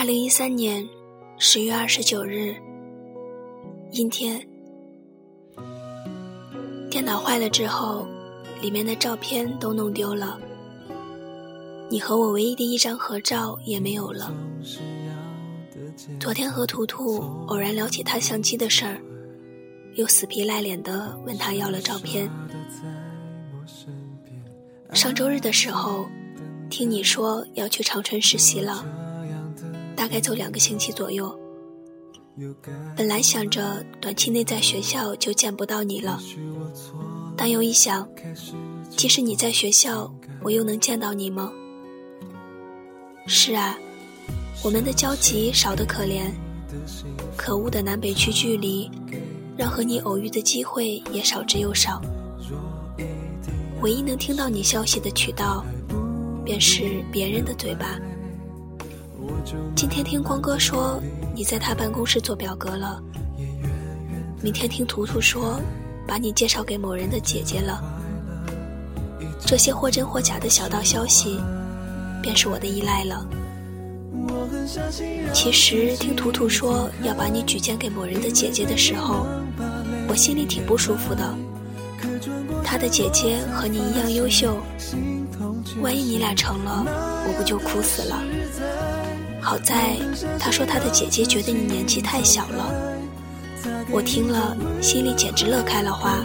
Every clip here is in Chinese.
二零一三年十月二十九日，阴天。电脑坏了之后，里面的照片都弄丢了，你和我唯一的一张合照也没有了。昨天和图图偶然聊起他相机的事儿，又死皮赖脸的问他要了照片。上周日的时候，听你说要去长春实习了，大概走两个星期左右。本来想着短期内在学校就见不到你了，但又一想，即使你在学校，我又能见到你吗？是啊，我们的交集少得可怜，可恶的南北区距离，让和你偶遇的机会也少之又少。唯一能听到你消息的渠道，便是别人的嘴巴。今天听光哥说。你在他办公室做表格了。明天听图图说，把你介绍给某人的姐姐了。这些或真或假的小道消息，便是我的依赖了。其实听图图说要把你举荐给某人的姐姐的时候，我心里挺不舒服的。他的姐姐和你一样优秀，万一你俩成了，我不就哭死了？好在他说他的姐姐觉得你年纪太小了，我听了心里简直乐开了花，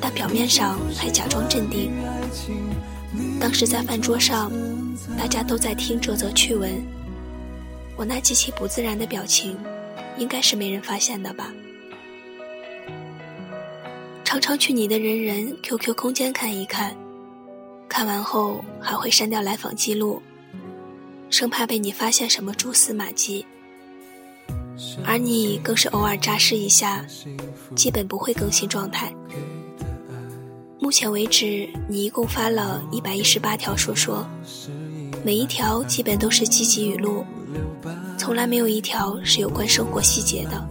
但表面上还假装镇定。当时在饭桌上，大家都在听这则趣闻，我那极其不自然的表情，应该是没人发现的吧？常常去你的人人 QQ 空间看一看，看完后还会删掉来访记录。生怕被你发现什么蛛丝马迹，而你更是偶尔扎实一下，基本不会更新状态。目前为止，你一共发了一百一十八条说说，每一条基本都是积极语录，从来没有一条是有关生活细节的。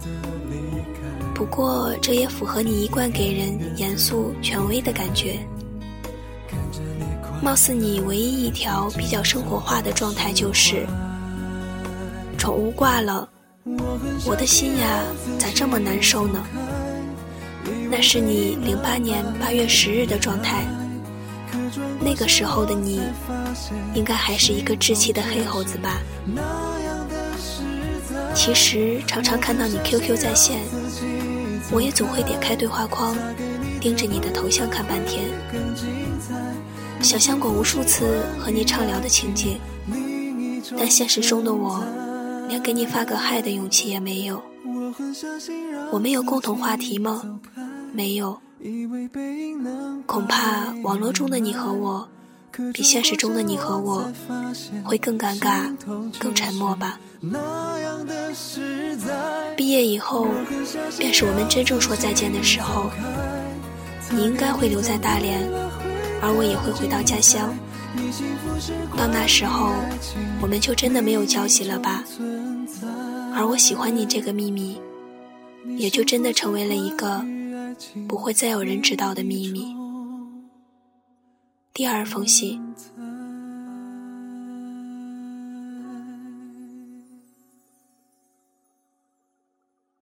不过，这也符合你一贯给人严肃权威的感觉。貌似你唯一一条比较生活化的状态就是，宠物挂了，我的心呀咋这么难受呢？那是你零八年八月十日的状态，那个时候的你，应该还是一个稚气的黑猴子吧？其实常常看到你 QQ 在线，我也总会点开对话框，盯着你的头像看半天。想象过无数次和你畅聊的情景，但现实中的我，连给你发个嗨的勇气也没有。我们有共同话题吗？没有。恐怕网络中的你和我，比现实中的你和我，会更尴尬、更沉默吧。毕业以后，便是我们真正说再见的时候。你应该会留在大连。而我也会回到家乡，到那时候，我们就真的没有交集了吧？而我喜欢你这个秘密，也就真的成为了一个不会再有人知道的秘密。第二封信。